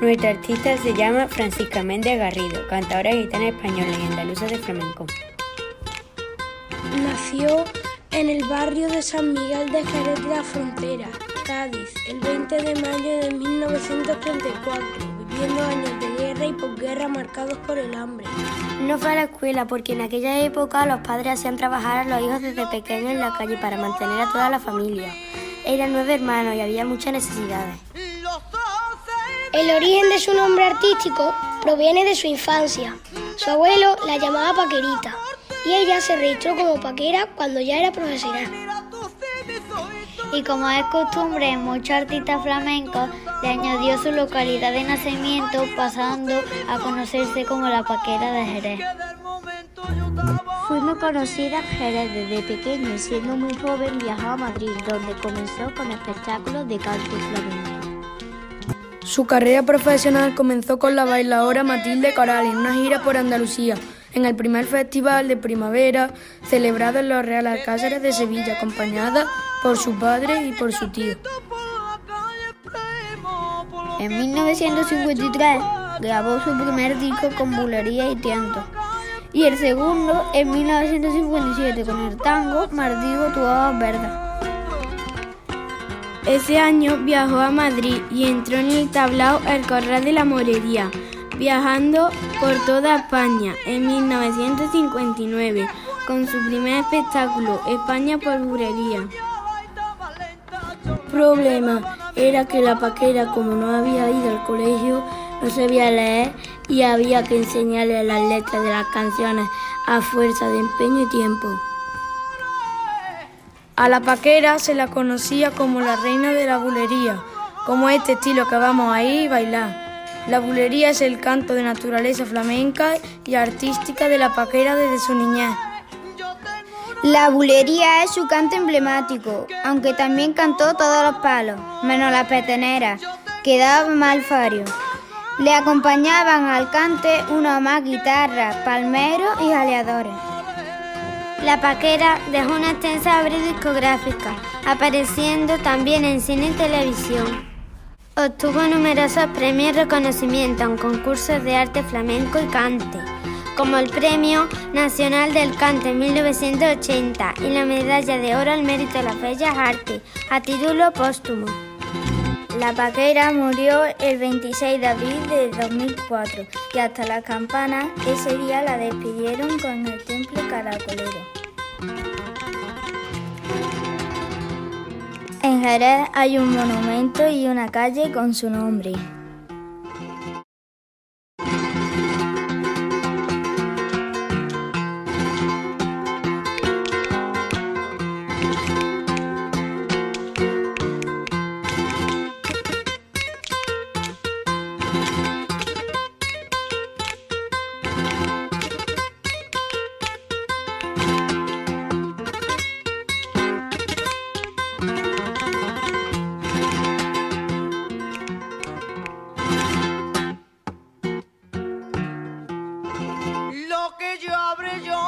Nuestra artista se llama Francisca Méndez Garrido, cantadora gitana española y andaluza de flamenco. Nació en el barrio de San Miguel de Jerez de la Frontera, Cádiz, el 20 de mayo de 1934, viviendo años de guerra y posguerra marcados por el hambre. No fue a la escuela porque en aquella época los padres hacían trabajar a los hijos desde pequeños en la calle para mantener a toda la familia. Eran nueve hermanos y había muchas necesidades. El origen de su nombre artístico proviene de su infancia. Su abuelo la llamaba Paquerita y ella se registró como Paquera cuando ya era profesional. Y como es costumbre en muchos artistas flamencos, le añadió su localidad de nacimiento pasando a conocerse como la Paquera de Jerez. Fue muy conocida en Jerez desde pequeño y siendo muy joven viajó a Madrid, donde comenzó con espectáculos de canto flamenco. Su carrera profesional comenzó con la bailadora Matilde Coral en una gira por Andalucía, en el primer festival de primavera celebrado en los Real Alcázares de Sevilla, acompañada por su padre y por su tío. En 1953 grabó su primer disco con bulería y tiento y el segundo en 1957 con el tango Mardigo tu Verde. Ese año viajó a Madrid y entró en el tablao El Corral de la Morería, viajando por toda España en 1959 con su primer espectáculo, España por Burería. Problema era que la paquera, como no había ido al colegio, no sabía leer y había que enseñarle las letras de las canciones a fuerza de empeño y tiempo. A la paquera se la conocía como la reina de la bulería, como este estilo que vamos a ir y bailar. La bulería es el canto de naturaleza flamenca y artística de la paquera desde su niñez. La bulería es su canto emblemático, aunque también cantó todos los palos, menos la petenera, que daba mal fario. Le acompañaban al cante una más guitarra, palmeros y jaleadores. La Paquera dejó una extensa obra discográfica, apareciendo también en cine y televisión. Obtuvo numerosos premios y reconocimientos en concursos de arte flamenco y cante, como el Premio Nacional del Cante en 1980 y la Medalla de Oro al Mérito de las Bellas Artes, a título póstumo. La Paquera murió el 26 de abril de 2004 y hasta la campana ese día la despidieron con el templo caracolero. En Jerez hay un monumento y una calle con su nombre. bridge, oh.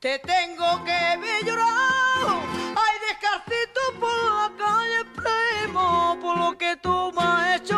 Te tengo que ver llorar, ay descarcito por la calle, primo, por lo que tú me has hecho.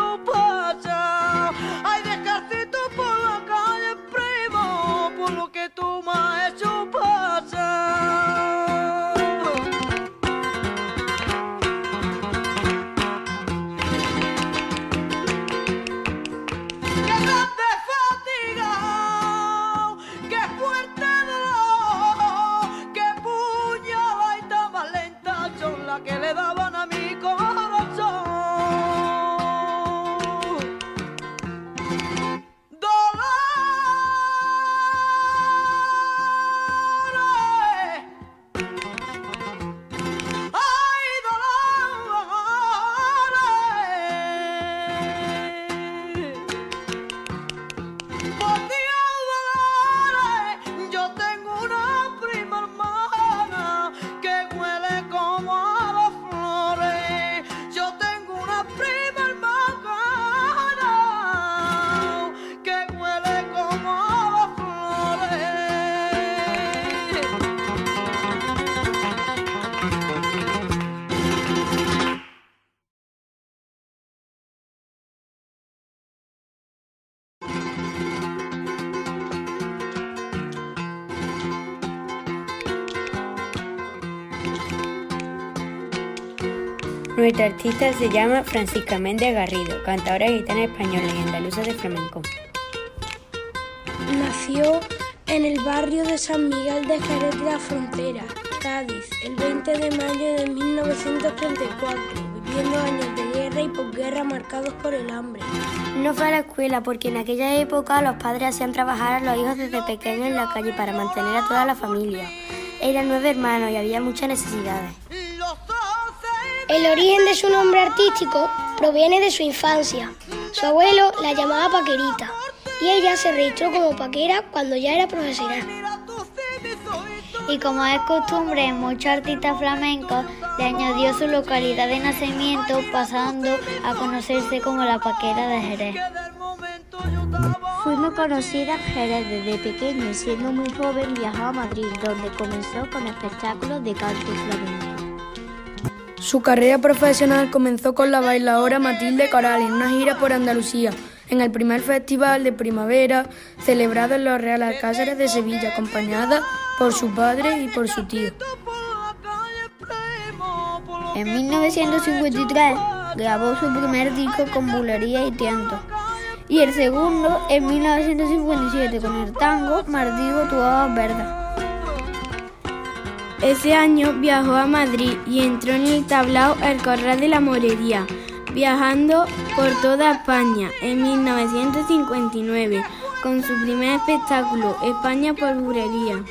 Nuestra artista se llama Francisca Méndez Garrido, cantadora gitana española y andaluza de flamenco. Nació en el barrio de San Miguel de Jerez de la Frontera, Cádiz, el 20 de mayo de 1934, viviendo años de guerra y posguerra marcados por el hambre. No fue a la escuela porque en aquella época los padres hacían trabajar a los hijos desde pequeños en la calle para mantener a toda la familia. Eran nueve hermanos y había muchas necesidades. El origen de su nombre artístico proviene de su infancia. Su abuelo la llamaba Paquerita y ella se registró como paquera cuando ya era profesional. Y como es costumbre en muchos artistas flamencos, le añadió su localidad de nacimiento pasando a conocerse como la paquera de Jerez. Fue muy conocida en Jerez desde pequeño y siendo muy joven viajó a Madrid, donde comenzó con espectáculos de canto flamenco. Su carrera profesional comenzó con la bailadora Matilde Coral en una gira por Andalucía, en el primer festival de primavera celebrado en los Real Alcázares de Sevilla, acompañada por su padre y por su tío. En 1953 grabó su primer disco con bulería y tiento. Y el segundo en 1957 con el tango Mardigo tu Verdes. Ese año viajó a Madrid y entró en el tablao El Corral de la Morería, viajando por toda España en 1959 con su primer espectáculo España por bulería.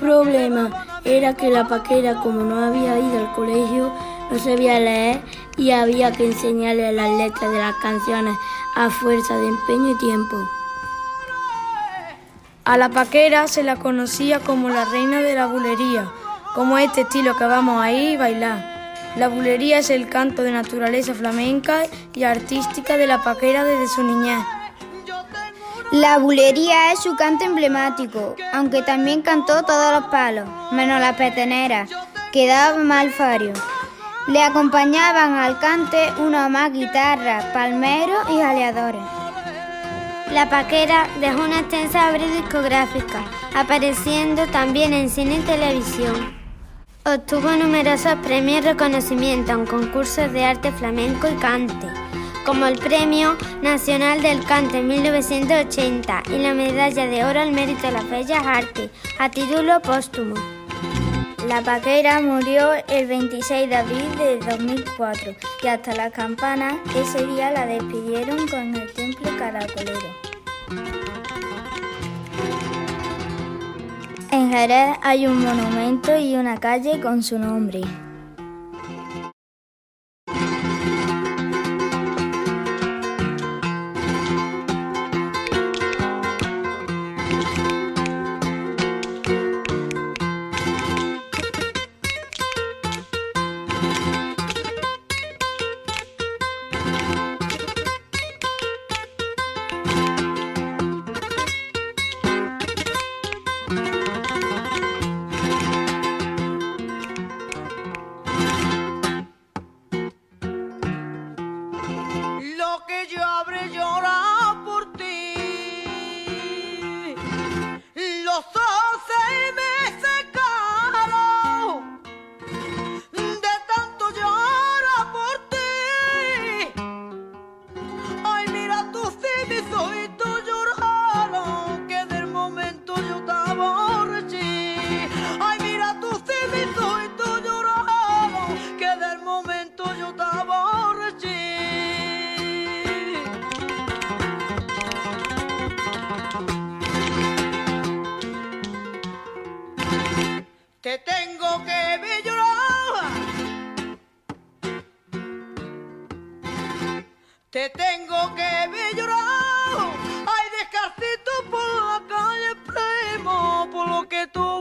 problema era que la paquera, como no había ido al colegio, no sabía leer y había que enseñarle las letras de las canciones a fuerza de empeño y tiempo. A la paquera se la conocía como la reina de la bulería, como este estilo que vamos a ir y bailar. La bulería es el canto de naturaleza flamenca y artística de la paquera desde su niñez. La bulería es su canto emblemático, aunque también cantó todos los palos, menos la petenera, que daba mal fario. Le acompañaban al cante una más guitarra, palmeros y jaleadores. La Paquera dejó una extensa obra discográfica, apareciendo también en cine y televisión. Obtuvo numerosos premios y reconocimientos en concursos de arte flamenco y cante, como el Premio Nacional del Cante en 1980 y la Medalla de Oro al Mérito de las Bellas Artes, a título póstumo. La Paquera murió el 26 de abril de 2004 y hasta las campanas ese día la despidieron con el Temple Caracolero. En Jerez hay un monumento y una calle con su nombre. gece abre. Te tengo que ver llorar, ay descalcito por la calle, primo, por lo que tú